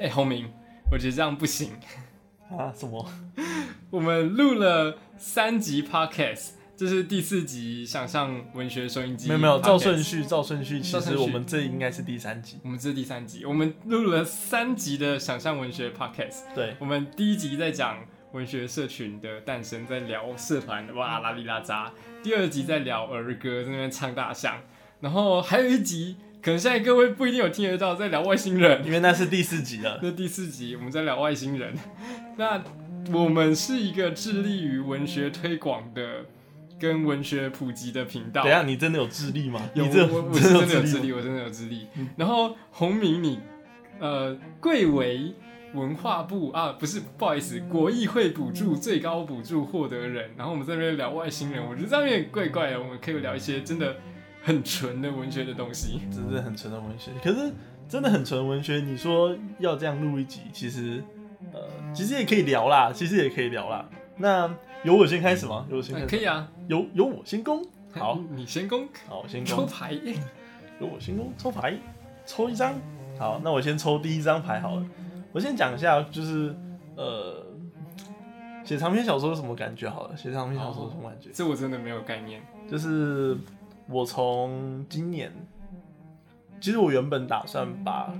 哎，洪明，我觉得这样不行啊！什么？我们录了三集 podcast，这是第四集想象文学收音机。没有没有，照顺序，照顺序。其实我们这应该是第三集。我们这是第三集，我们录了三集的想象文学 podcast。对，我们第一集在讲文学社群的诞生，在聊社团哇拉里拉扎；第二集在聊儿歌，在那边唱大象，然后还有一集。可能现在各位不一定有听得到，在聊外星人，因为那是第四集了。那第四集我们在聊外星人。那我们是一个致力于文学推广的、跟文学普及的频道。等下，你真的有智力吗？有，我我真的有智力，我真的有智力。然后洪明，你呃，贵为文化部啊，不是，不好意思，国议会补助最高补助获得人。然后我们在那边聊外星人，我觉得这样有点怪怪的。我们可以聊一些真的。很纯的文学的东西，真的很纯的文学。可是真的很纯文学，你说要这样录一集，其实呃，其实也可以聊啦，其实也可以聊啦。那由我先开始吗？由我先开始，可以啊。由由我先攻，好，你先攻，好，我先攻抽牌。由我先攻，抽牌，抽一张。好，那我先抽第一张牌好了。我先讲一下，就是呃，写长篇小说什么感觉？好了，写长篇小说什么感觉？这我真的没有概念，就是。我从今年，其实我原本打算把，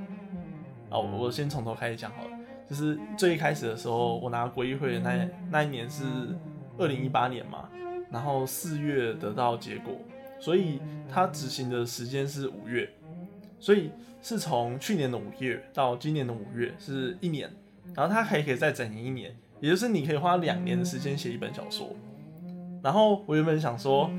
哦，我先从头开始讲好了。就是最一开始的时候，我拿国议会的那那一年是二零一八年嘛，然后四月得到结果，所以它执行的时间是五月，所以是从去年的五月到今年的五月是一年，然后它还可以再整一年，也就是你可以花两年的时间写一本小说。然后我原本想说。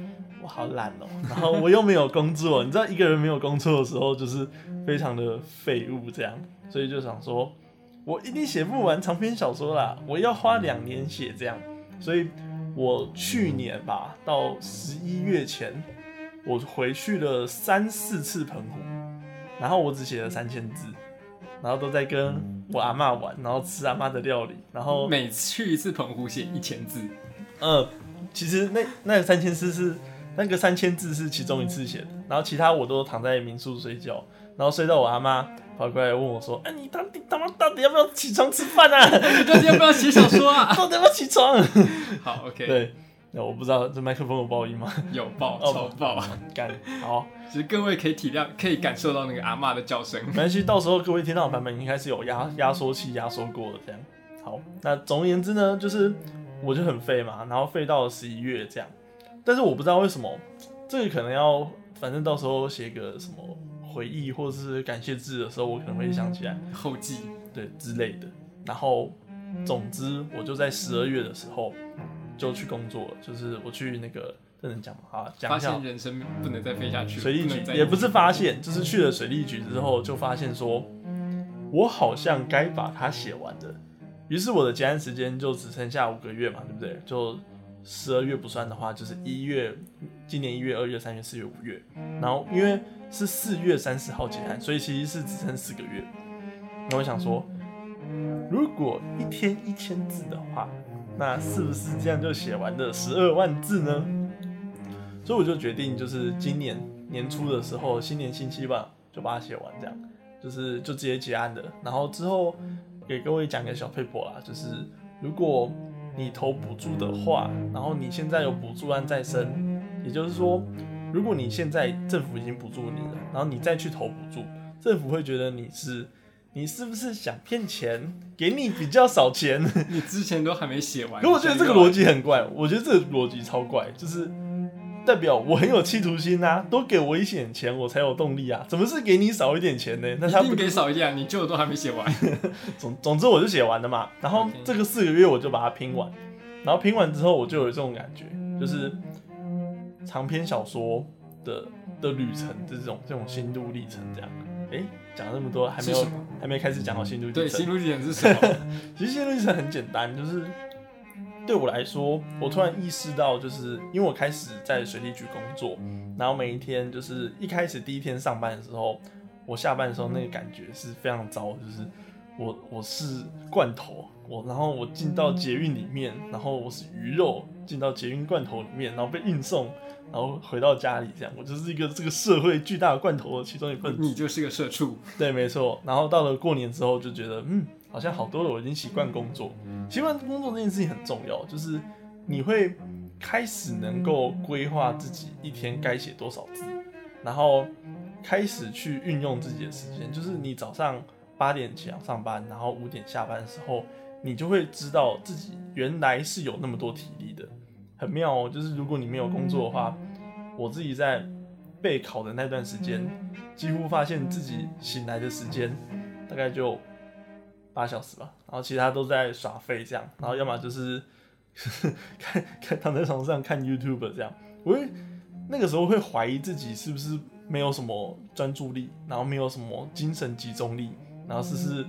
我好懒哦，然后我又没有工作，你知道一个人没有工作的时候就是非常的废物这样，所以就想说，我一定写不完长篇小说啦，我要花两年写这样，所以我去年吧到十一月前，我回去了三四次澎湖，然后我只写了三千字，然后都在跟我阿妈玩，然后吃阿妈的料理，然后每去一次澎湖写一千字，嗯，其实那那三千字是。那个三千字是其中一次写的，然后其他我都躺在民宿睡觉，然后睡到我阿妈跑过来问我说：“哎，你到底他妈到底要不要起床吃饭啊？你到底要不要写小说啊？到底要不要起床？” 好，OK。对，那我不知道这麦克风有爆音吗？有爆，超爆，干好。其实各位可以体谅，可以感受到那个阿妈的叫声。没关系，到时候各位听到的版本应该是有压压缩器压缩过的这样。好，那总而言之呢，就是我就很废嘛，然后废到了十一月这样。但是我不知道为什么，这个可能要，反正到时候写个什么回忆或者是感谢字的时候，我可能会想起来后记，对之类的。然后，总之我就在十二月的时候就去工作了，就是我去那个这能讲吗？啊，发现人生不能再飞下去，水利局也不是发现，就是去了水利局之后就发现说，我好像该把它写完的。于是我的结案时间就只剩下五个月嘛，对不对？就。十二月不算的话，就是一月，今年一月、二月、三月、四月、五月，然后因为是四月三十号结案，所以其实是只剩四个月。那我想说，如果一天一千字的话，那是不是这样就写完了十二万字呢？所以我就决定，就是今年年初的时候，新年新希望，就把它写完，这样就是就直接结案的。然后之后给各位讲个小配博啦，就是如果。你投补助的话，然后你现在有补助案在身，也就是说，如果你现在政府已经补助你了，然后你再去投补助，政府会觉得你是你是不是想骗钱，给你比较少钱？你之前都还没写完。可我觉得这个逻辑很怪，我觉得这个逻辑超怪，就是。代表我很有企图心呐，多给我一点钱，我才有动力啊！怎么是给你少一点钱呢？那他不给少一点，你旧的都还没写完。总总之我就写完了嘛，然后这个四个月我就把它拼完，然后拼完之后我就有这种感觉，就是长篇小说的的旅程，这种这种心路历程这样。哎，讲了那么多，还没有还没开始讲到心路历程。对，心路历程是什么？其实心路历程很简单，就是。对我来说，我突然意识到，就是因为我开始在水利局工作，然后每一天就是一开始第一天上班的时候，我下班的时候那个感觉是非常糟，就是我我是罐头，我然后我进到捷运里面，然后我是鱼肉，进到捷运罐头里面，然后被运送，然后回到家里这样。我就是一个这个社会巨大的罐头的其中一份子。你就是个社畜。对，没错。然后到了过年之后，就觉得嗯，好像好多了。我已经习惯工作，习惯工作这件事情很重要，就是你会开始能够规划自己一天该写多少字，然后开始去运用自己的时间。就是你早上八点起床上班，然后五点下班的时候。你就会知道自己原来是有那么多体力的，很妙哦。就是如果你没有工作的话，我自己在备考的那段时间，几乎发现自己醒来的时间大概就八小时吧，然后其他都在耍废这样，然后要么就是 看看躺在床上看 YouTube 这样。我会那个时候会怀疑自己是不是没有什么专注力，然后没有什么精神集中力，然后是是。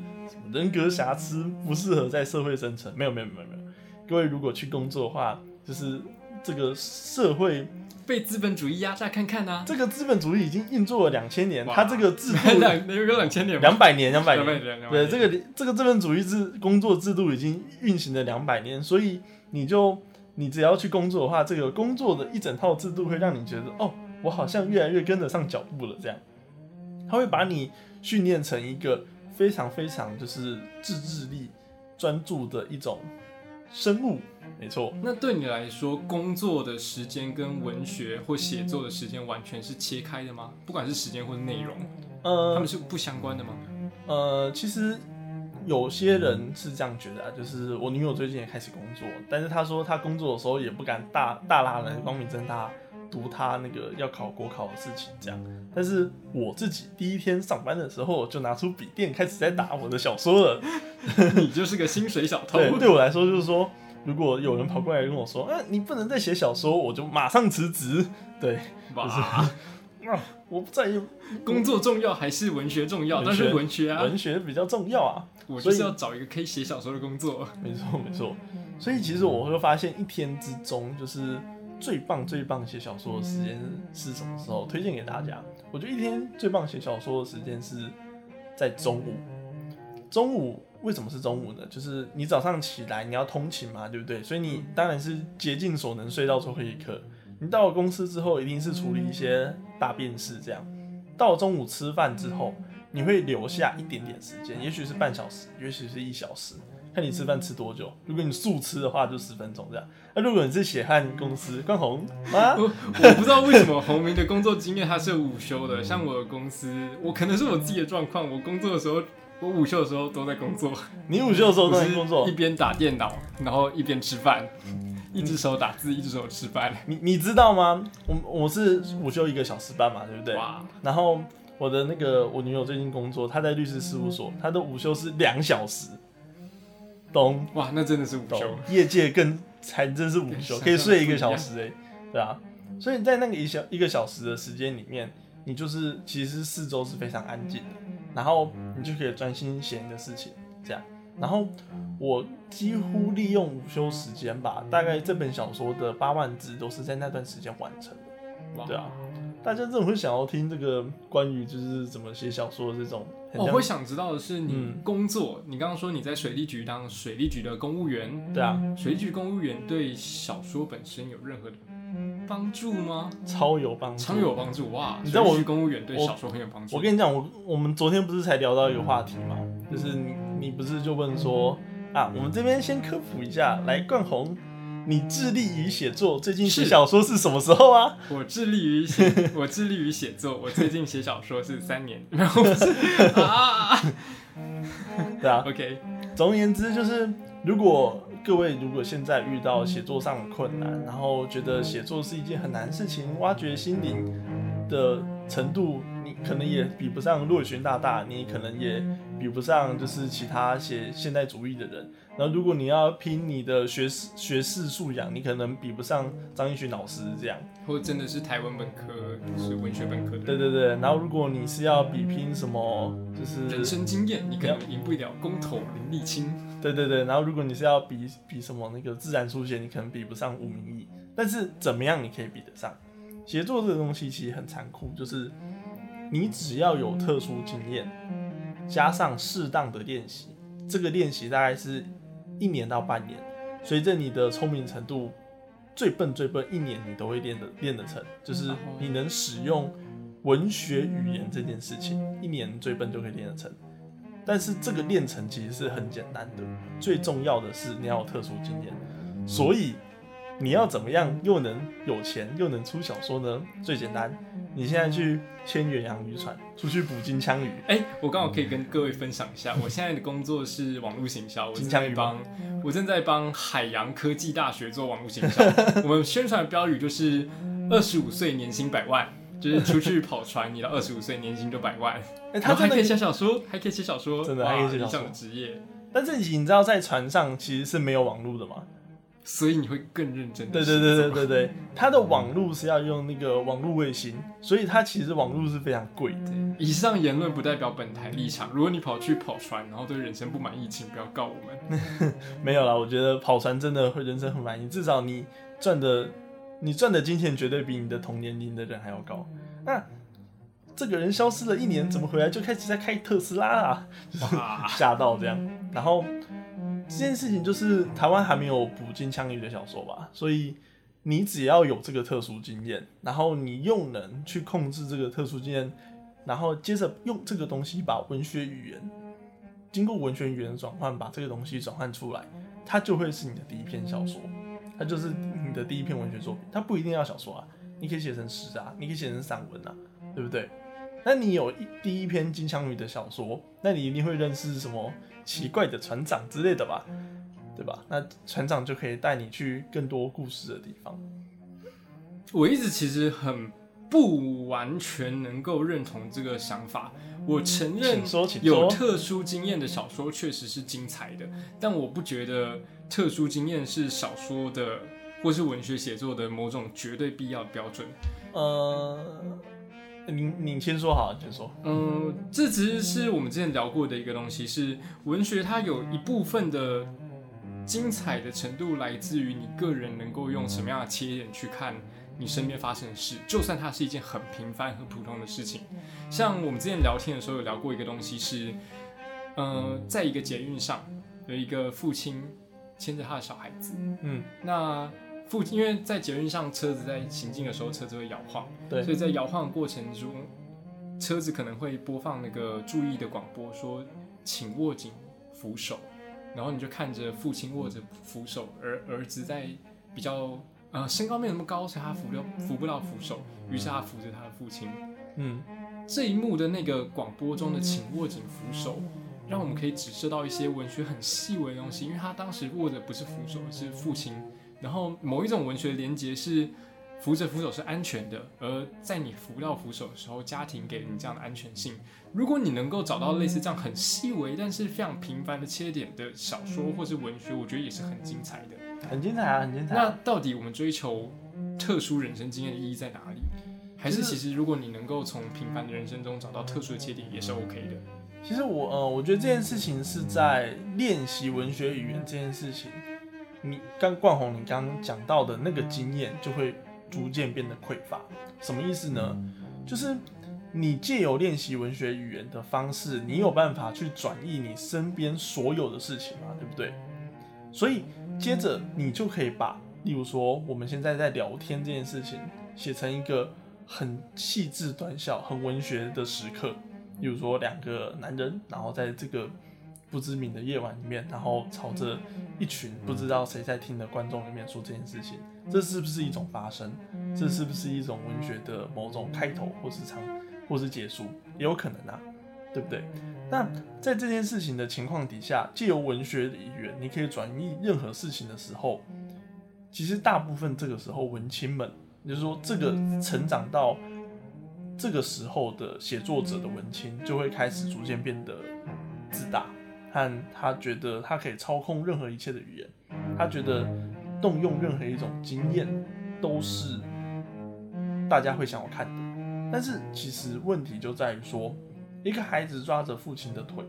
人格瑕疵不适合在社会生存。没有没有没有没有，各位如果去工作的话，就是这个社会被资本主义压榨看看呐。这个资本主义已经运作了两千年，它这个制度 两有两千年，两百年两百年。对，这个这个资本主义制工作制度已经运行了两百年，所以你就你只要去工作的话，这个工作的一整套制度会让你觉得哦，我好像越来越跟得上脚步了。这样，他会把你训练成一个。非常非常就是自制力、专注的一种生物，没错。那对你来说，工作的时间跟文学或写作的时间完全是切开的吗？不管是时间或者内容，呃，他们是不相关的吗？呃，其实有些人是这样觉得啊，就是我女友最近也开始工作，但是她说她工作的时候也不敢大大拉人光明正大。读他那个要考国考的事情，这样。但是我自己第一天上班的时候，就拿出笔电开始在打我的小说了。你就是个薪水小偷。对，对我来说就是说，如果有人跑过来跟我说，啊，你不能再写小说，我就马上辞职。对，哇，啊，我不在意工作重要还是文学重要，但是文学啊，文学比较重要啊。我就是要找一个可以写小说的工作。没错，没错。所以其实我会发现，一天之中就是。最棒最棒写小说的时间是什么时候？推荐给大家。我觉得一天最棒写小说的时间是在中午。中午为什么是中午呢？就是你早上起来你要通勤嘛，对不对？所以你当然是竭尽所能睡到最后一刻。你到了公司之后，一定是处理一些大便事，这样。到了中午吃饭之后，你会留下一点点时间，也许是半小时，也许是一小时。看你吃饭吃多久，如果你速吃的话就十分钟这样。那如果你是血汗公司，关红啊，我我不知道为什么红明的工作经验他是午休的，像我的公司，我可能是我自己的状况，我工作的时候，我午休的时候都在工作。你午休的时候都在工作，一边打电脑，然后一边吃饭，一只手打字，一只手吃饭。你你知道吗？我我是午休一个小时半嘛，对不对？哇。然后我的那个我女友最近工作，她在律师事务所，她的午休是两小时。懂哇，那真的是午休，业界更才真是午休，可以睡一个小时哎，对啊，所以在那个一小一个小时的时间里面，你就是其实四周是非常安静的，然后你就可以专心写你的事情，这样，然后我几乎利用午休时间吧，大概这本小说的八万字都是在那段时间完成的，对啊。大家真的会想要听这个关于就是怎么写小说的这种？我会想知道的是，你工作，你刚刚说你在水利局当水利局的公务员，对啊，水利局公务员对小说本身有任何的帮助吗？超有帮助，超有帮助哇！你知道我公务员对小说很有帮助。我跟你讲，我我们昨天不是才聊到一个话题吗？就是你你不是就问说啊，我们这边先科普一下，来冠宏。你致力于写作，最近写小说是什么时候啊？我致力于写，我致力于写作，我最近写小说是三年，然 后啊，对啊，OK。总而言之，就是如果各位如果现在遇到写作上的困难，然后觉得写作是一件很难事情，挖掘心灵的程度。你可能也比不上洛玄大大，你可能也比不上就是其他写现代主义的人。然后如果你要拼你的学士学士素养，你可能比不上张一勋老师这样，或者真的是台湾本科，是文学本科的。对对对。然后如果你是要比拼什么，就是人生经验，你可能赢不了公投林立清。对对对。然后如果你是要比比什么那个自然书写，你可能比不上吴明义。但是怎么样你可以比得上？写作这个东西其实很残酷，就是。你只要有特殊经验，加上适当的练习，这个练习大概是一年到半年，随着你的聪明程度最笨最笨，一年你都会练得练得成，就是你能使用文学语言这件事情，一年最笨就可以练得成。但是这个练成其实是很简单的，最重要的是你要有特殊经验。所以你要怎么样又能有钱又能出小说呢？最简单，你现在去签远洋渔船，出去捕金枪鱼。哎，我刚好可以跟各位分享一下，我现在的工作是网络行销，我正在帮，我正在帮海洋科技大学做网络行销。我们宣传的标语就是二十五岁年薪百万。就是出去跑船，你到二十五岁，年薪就百万。哎，他还可以写小说，还可以写小说，真的还可以写小说。职业，但是你知道，在船上其实是没有网络的嘛，所以你会更认真。对对对对对对，它的网络是要用那个网络卫星，所以它其实网络是非常贵的。以上言论不代表本台立场。如果你跑去跑船，然后对人生不满意，请不要告我们。没有啦，我觉得跑船真的会人生很满意，至少你赚的。你赚的金钱绝对比你的同年龄的人还要高。那这个人消失了一年，怎么回来就开始在开特斯拉啊？吓到这样。然后这件事情就是台湾还没有捕金枪鱼的小说吧？所以你只要有这个特殊经验，然后你又能去控制这个特殊经验，然后接着用这个东西把文学语言经过文学语言的转换，把这个东西转换出来，它就会是你的第一篇小说。它就是你的第一篇文学作品，它不一定要小说啊，你可以写成诗啊，你可以写成散文啊，对不对？那你有一第一篇金枪鱼的小说，那你一定会认识什么奇怪的船长之类的吧，对吧？那船长就可以带你去更多故事的地方。我一直其实很不完全能够认同这个想法。我承认有特殊经验的小说确实是精彩的，但我不觉得特殊经验是小说的或是文学写作的某种绝对必要标准。呃，你你先说好，先说。嗯，这其实是我们之前聊过的一个东西，是文学它有一部分的精彩的程度来自于你个人能够用什么样的切点去看。你身边发生的事，就算它是一件很平凡、很普通的事情，像我们之前聊天的时候有聊过一个东西是，呃，在一个捷运上有一个父亲牵着他的小孩子，嗯，那父亲因为在捷运上车子在行进的时候车子会摇晃，对，所以在摇晃过程中，车子可能会播放那个注意的广播，说请握紧扶手，然后你就看着父亲握着扶手，而儿子在比较。呃，身高没有那么高，所以他扶不扶不到扶手，于是他扶着他的父亲。嗯，这一幕的那个广播中的“请握紧扶手”，让我们可以指涉到一些文学很细微的东西，因为他当时握的不是扶手，是父亲。然后某一种文学连接是扶着扶手是安全的，而在你扶到扶手的时候，家庭给你这样的安全性。如果你能够找到类似这样很细微但是非常平凡的切点的小说或是文学，我觉得也是很精彩的。很精彩啊，很精彩。那到底我们追求特殊人生经验的意义在哪里？还是其实如果你能够从平凡的人生中找到特殊的切点，也是 OK 的。其实我呃，我觉得这件事情是在练习文学语言这件事情。你刚冠宏，你刚刚讲到的那个经验就会逐渐变得匮乏。什么意思呢？就是你借由练习文学语言的方式，你有办法去转译你身边所有的事情嘛？对不对？所以。接着你就可以把，例如说我们现在在聊天这件事情，写成一个很细致短小、很文学的时刻。例如说两个男人，然后在这个不知名的夜晚里面，然后朝着一群不知道谁在听的观众里面说这件事情，这是不是一种发生？这是不是一种文学的某种开头，或是长，或是结束？也有可能啊。对不对？那在这件事情的情况底下，借由文学的语言，你可以转移任何事情的时候，其实大部分这个时候文青们，也就是说这个成长到这个时候的写作者的文青，就会开始逐渐变得自大，和他觉得他可以操控任何一切的语言，他觉得动用任何一种经验都是大家会想要看的。但是其实问题就在于说。一个孩子抓着父亲的腿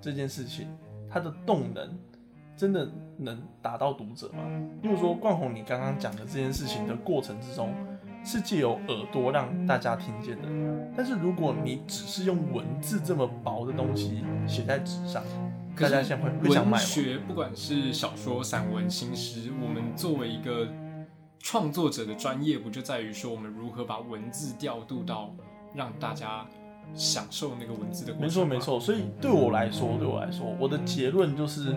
这件事情，他的动能真的能打到读者吗？例如说冠宏，你刚刚讲的这件事情的过程之中，是借由耳朵让大家听见的。但是如果你只是用文字这么薄的东西写在纸上，大家想会会想买？文学不管是小说、散文、新诗，我们作为一个创作者的专业不就在于说我们如何把文字调度到让大家享受那个文字的过程没错没错，所以对我来说，对我来说，我的结论就是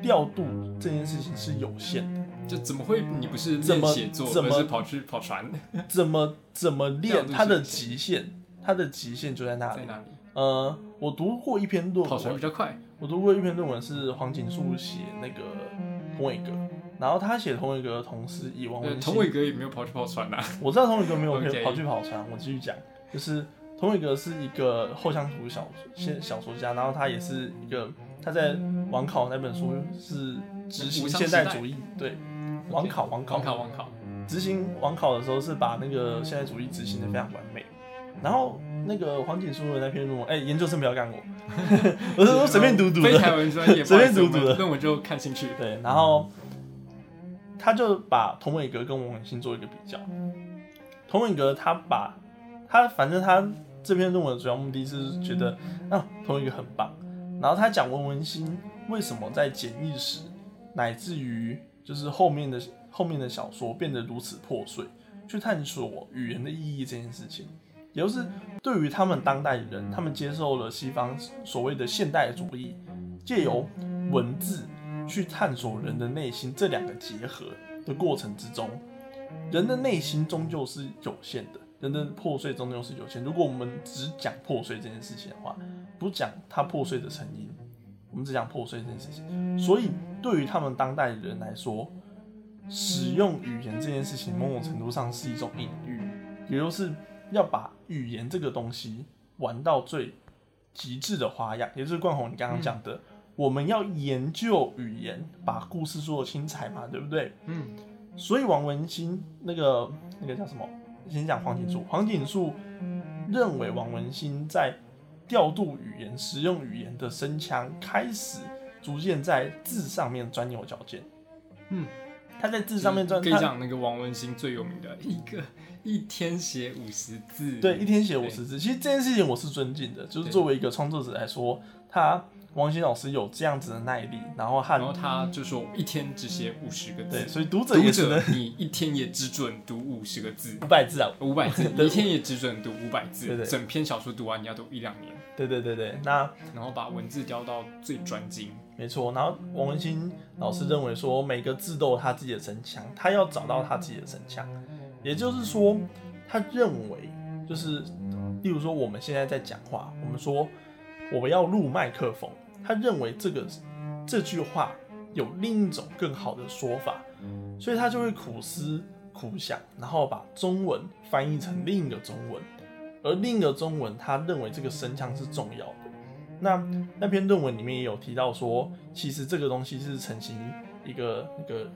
调度这件事情是有限的。就怎么会你不是怎么练写作，怎么而是跑去跑船？怎么怎么练它的极限，它的极限就在那里。在哪里？呃，我读过一篇论跑船比文，较快。我读过一篇论文是黄锦树写那个童伟格，然后他写童伟格的同时以王呃，文童伟格也没有跑去跑船呐、啊。我知道童伟格没有 跑去跑船，我继续讲，就是童伟格是一个后乡土小现小说家，然后他也是一个他在网考那本书是执行现代主义，对，网考网考。网考，网考，执行网考的时候是把那个现代主义执行的非常完美，然后那个黄景书的那篇论文，哎、研究生不要干我，我是说随便读读非台的，湾专业，随便读读的。我们论文就看兴趣。对，然后他就把童伟格跟王文新做一个比较。童伟格他把他反正他这篇论文的主要目的是觉得啊童伟格很棒，然后他讲文文新为什么在简易时乃至于就是后面的后面的小说变得如此破碎，去探索语言的意义这件事情，也就是对于他们当代人，他们接受了西方所谓的现代主义，借由文字去探索人的内心这两个结合的过程之中，人的内心终究是有限的，人的破碎终究是有限。如果我们只讲破碎这件事情的话，不讲它破碎的成因，我们只讲破碎这件事情，所以对于他们当代人来说，使用语言这件事情，某种程度上是一种隐喻，也就是要把语言这个东西玩到最极致的花样，也就是冠宏你刚刚讲的，我们要研究语言，把故事说的精彩嘛，对不对？嗯，所以王文兴那个那个叫什么？先讲黄锦树，黄锦树认为王文兴在调度语言、使用语言的声腔开始逐渐在字上面钻牛角尖。嗯，他在字上面钻，可以讲那个王文兴最有名的一个一天写五十字，对，一天写五对十字。其实这件事情我是尊敬的，就是作为一个创作者来说，他王文兴老师有这样子的耐力，然后和然后他就说我一天只写五十个字。对，，所以读者读也只能者 你一天也只准读五十个字。五，百字啊。五百字，一天也只准读五百字，对对。整篇小说读完你要读一两年，对对对对，那然后把文字雕到最专精。没错。然后王文兴老师认为说，每个字都有他自己的神腔，他要找到他自己的神腔。也就是说，他认为就是，例如说我们现在在讲话，我们说我们要录麦克风，他认为这个这句话有另一种更好的说法，所以他就会苦思苦想，然后把中文翻译成另一个中文，而另一个中文他认为这个声腔是重要的。那那篇论文里面也有提到说，其实这个东西是承袭一个那个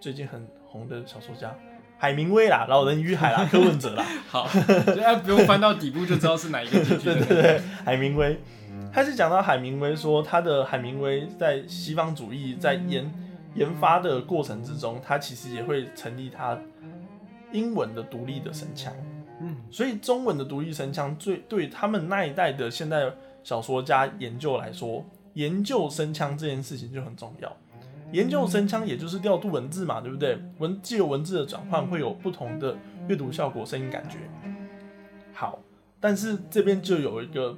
最近很红的小说家海明威啦，《老人与海》啦，柯文哲啦，好，大家不用翻到底部就知道是哪一个地。对对对，海明威，他是讲到海明威说，他的海明威在西方主义在研研发的过程之中，他其实也会成立他英文的独立的声腔。嗯，所以中文的独立声腔最对他们那一代的现代小说家研究来说，研究声腔这件事情就很重要。研究声腔也就是调度文字嘛，对不对？文借由文字的转换会有不同的阅读效果、声音感觉。好，但是这边就有一个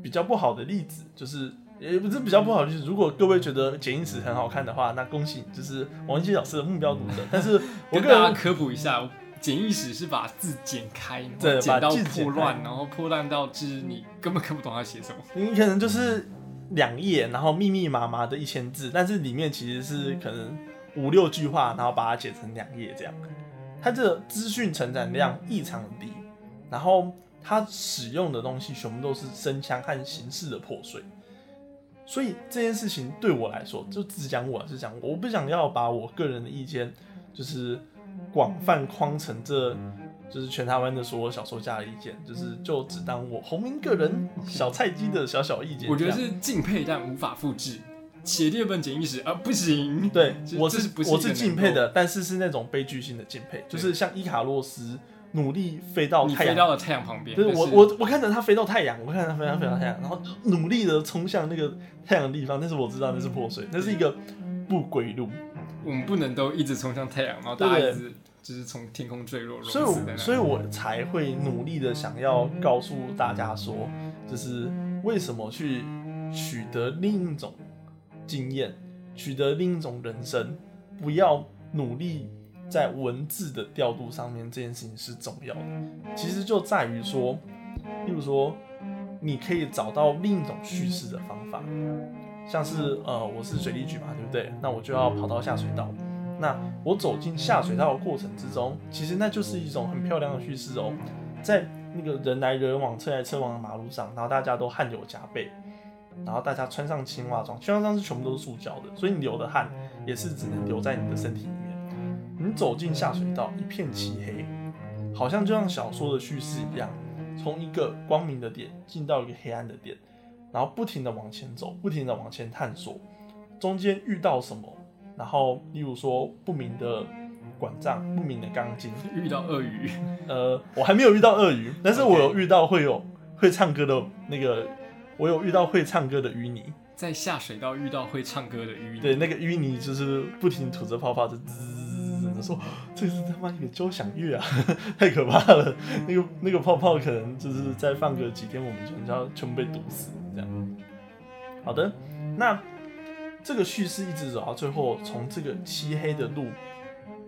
比较不好的例子，就是也不是比较不好就是。如果各位觉得剪映史很好看的话，那恭喜你，就是王文基老师的目标读者。但是我跟大家个人科普一下，简易史是把字剪开，然对剪到破乱，然后破烂到就是你根本看不懂他写什么。你可能就是两页，然后密密麻麻的一千字，但是里面其实是可能五六句话，然后把它剪成两页这样。它这个资讯承载量异常的低，然后它使用的东西全部都是声腔和形式的破碎。所以这件事情对我来说，就只讲我，是讲我，我不想要把我个人的意见，就是广泛框成这，就是全台湾的所有小说家的意见，就是就只当我洪明个人小菜鸡的小小意见。我觉得是敬佩但无法复制。写第二本简易史啊，不行。对，我是是不是我是敬佩的，但是是那种悲剧性的敬佩，就是像伊卡洛斯努力飞到太阳飞到了太阳旁边，就是我我我看着他飞到太阳，我看着他飞到飞到太阳，然后努力的冲向那个太阳的地方，但是我知道那是破碎，那是一个不归路。我们不能都一直冲向太阳，然后大家一直就是从天空坠落，所以我所以我才会努力的想要告诉大家说，就是为什么去取得另一种经验，取得另一种人生，不要努力在文字的调度上面，这件事情是重要的。其实就在于说，例如说，你可以找到另一种叙事的方法。像是呃，我是水利局嘛，对不对？那我就要跑到下水道。那我走进下水道的过程之中，其实那就是一种很漂亮的叙事哦。在那个人来人往、车来车往的马路上，然后大家都汗流浃背，然后大家穿上青蛙装，青蛙装是全部都是塑胶的，所以你流的汗也是只能留在你的身体里面。你走进下水道，一片漆黑，好像就像小说的叙事一样，从一个光明的点进到一个黑暗的点。然后不停的往前走，不停的往前探索，中间遇到什么？然后例如说不明的管账、不明的钢筋，遇到鳄鱼。呃，我还没有遇到鳄鱼，但是我有遇到会有会唱歌的那个，我有遇到会唱歌的淤泥，在下水道遇到会唱歌的淤泥。对，那个淤泥就是不停吐着泡泡，就滋的说，这是他妈一个交响乐啊，太可怕了。那个那个泡泡可能就是再放个几天，我们全家全部被堵死。这样，好的，那这个叙事一直走到最后，从这个漆黑的路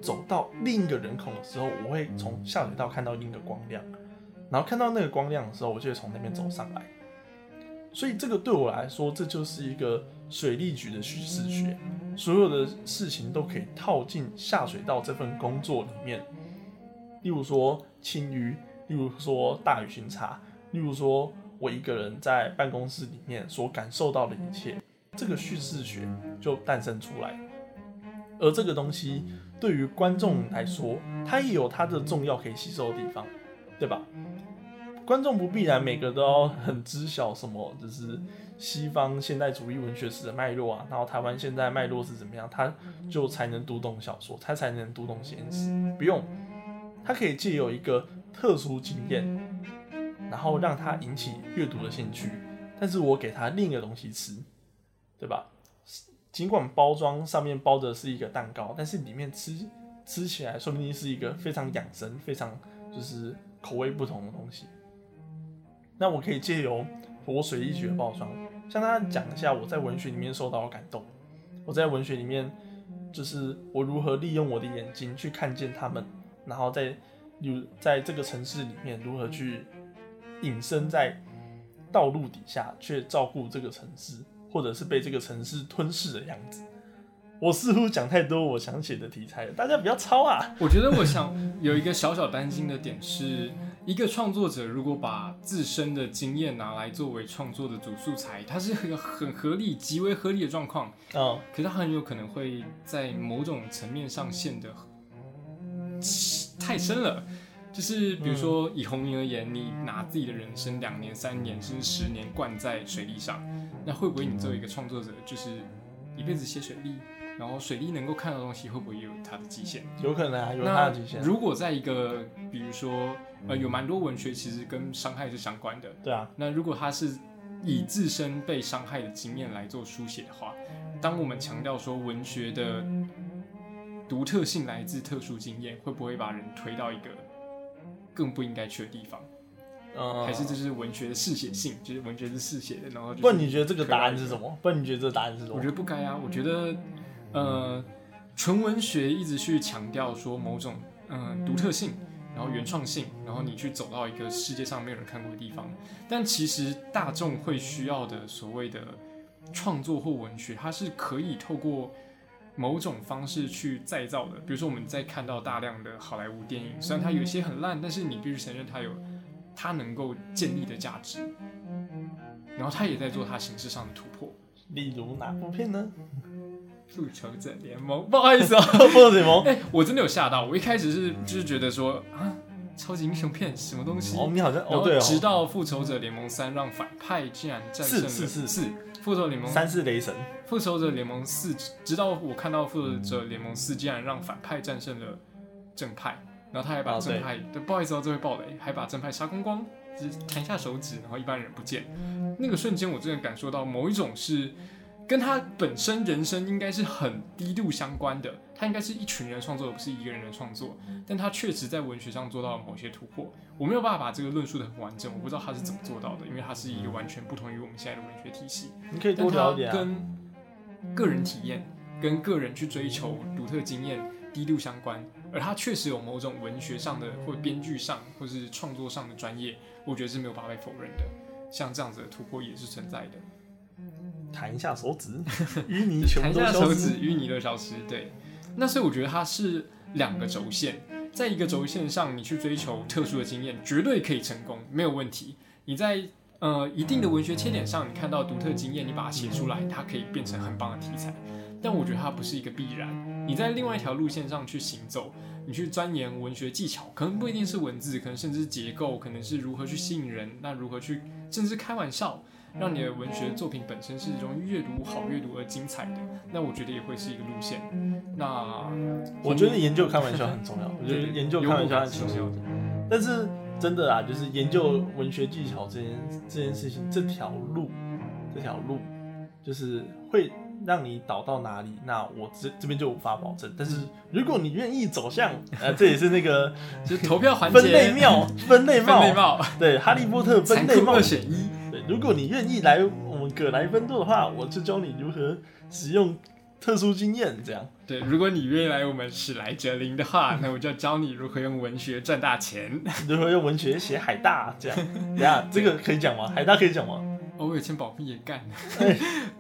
走到另一个人孔的时候，我会从下水道看到另一个光亮，然后看到那个光亮的时候，我就会从那边走上来。所以这个对我来说，这就是一个水利局的叙事学，所有的事情都可以套进下水道这份工作里面。例如说清淤，例如说大雨巡查，例如说。我一个人在办公室里面所感受到的一切，这个叙事学就诞生出来。而这个东西对于观众来说，它也有它的重要可以吸收的地方，对吧？观众不必然每个都要很知晓什么，就是西方现代主义文学史的脉络啊，然后台湾现在脉络是怎么样，他就才能读懂小说，他才能读懂现实。不用，他可以借有一个特殊经验。然后让他引起阅读的兴趣，但是我给他另一个东西吃，对吧？尽管包装上面包的是一个蛋糕，但是里面吃吃起来说不定是一个非常养生、非常就是口味不同的东西。那我可以借由活水一局的包装，向大家讲一下我在文学里面受到的感动。我在文学里面，就是我如何利用我的眼睛去看见他们，然后在有在这个城市里面如何去。隐身在道路底下，却照顾这个城市，或者是被这个城市吞噬的样子。我似乎讲太多我想写的题材了，大家不要抄啊！我觉得我想有一个小小担心的点是，一个创作者如果把自身的经验拿来作为创作的主素材，它是一个很合理、极为合理的状况。嗯，可是它很有可能会在某种层面上陷得太深了。就是比如说以红明而言，你拿自己的人生两年、三年甚至十年灌在水利上，那会不会你作为一个创作者，就是一辈子写水利，然后水利能够看到东西，会不会也有它的极限？有可能啊，有它的极限。如果在一个比如说呃有蛮多文学其实跟伤害是相关的，对啊。那如果他是以自身被伤害的经验来做书写的话，当我们强调说文学的独特性来自特殊经验，会不会把人推到一个？更不应该去的地方，嗯还是这是文学的嗜血性，就是文学是嗜血的。然后，不，你觉得这个答案是什么？不，你觉得这个答案是什么？我觉得不该啊。我觉得，呃，纯文学一直去强调说某种嗯独特性，然后原创性，然后你去走到一个世界上没有人看过的地方。但其实大众会需要的所谓的创作或文学，它是可以透过。某种方式去再造的，比如说我们在看到大量的好莱坞电影，虽然它有些很烂，但是你必须承认它有它能够建立的价值，然后它也在做它形式上的突破。例如哪部片呢？复仇者联盟，不好意思啊，复仇者联盟。哎，我真的有吓到，我一开始是就是觉得说啊，超级英雄片什么东西？哦，你好像哦对哦。直到复仇者联盟三让反派竟然战胜了四四四复仇者联盟三是雷神。复仇者联盟四，直到我看到复仇者联盟四竟然让反派战胜了正派，然后他还把正派，对，不好意思哦，这位暴雷，还把正派杀光光，只弹一下手指，然后一般人不见。那个瞬间，我真的感受到某一种是，跟他本身人生应该是很低度相关的，他应该是一群人创作，而不是一个人的创作。但他确实在文学上做到了某些突破。我没有办法把这个论述的很完整，我不知道他是怎么做到的，因为他是一个完全不同于我们现在的文学体系。你可以多但他聊一点、啊。跟个人体验、跟个人去追求独特经验低度相关，而他确实有某种文学上的或编剧上或是创作上的专业，我觉得是没有办法被否认的。像这样子的突破也是存在的。弹一下手指，淤泥全弹部都消下手指，淤泥都消失。对，那所以我觉得它是两个轴线，在一个轴线上，你去追求特殊的经验，绝对可以成功，没有问题。你在呃一定的文学切点上，你看到独特经验，你把它写出来，它可以变成很棒的题材。但我觉得它不是一个必然。你在另外一条路线上去行走，你去钻研文学技巧，可能不一定是文字，可能甚至是结构，可能是如何去吸引人，那如何去甚至开玩笑。让你的文学作品本身是一种阅读好阅读而精彩的，那我觉得也会是一个路线。那我觉得研究开玩笑很重要，我觉得研究开玩笑很重要的。但是真的啊，就是研究文学技巧这件这件事情，这条路，这条路就是会让你导到哪里，那我这这边就无法保证。但是如果你愿意走向，呃，这也是那个 就是投票环节分类帽，分类帽，分类帽，对，哈利波特分残类帽酷二选一。对，如果你愿意来我们葛莱芬多的话，我就教你如何使用特殊经验，这样。对，如果你愿意来我们史莱哲林的话，那我就教你如何用文学赚大钱。如何用文学写海大，这样。等一下这个可以讲吗？海大可以讲吗？哦，我有签保密也干。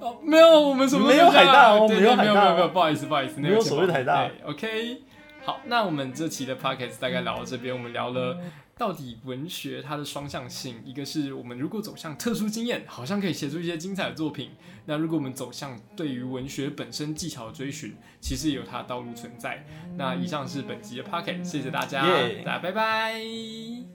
哦，没有，我们什么都没有海大没有海大哦没有没有没有，不好意思不好意思，没有所谓的海大，OK。好，那我们这期的 podcast 大概聊到这边，我们聊了到底文学它的双向性，一个是我们如果走向特殊经验，好像可以写出一些精彩的作品；那如果我们走向对于文学本身技巧的追寻，其实也有它的道路存在。那以上是本集的 Pocket，谢谢大家，耶大家拜拜。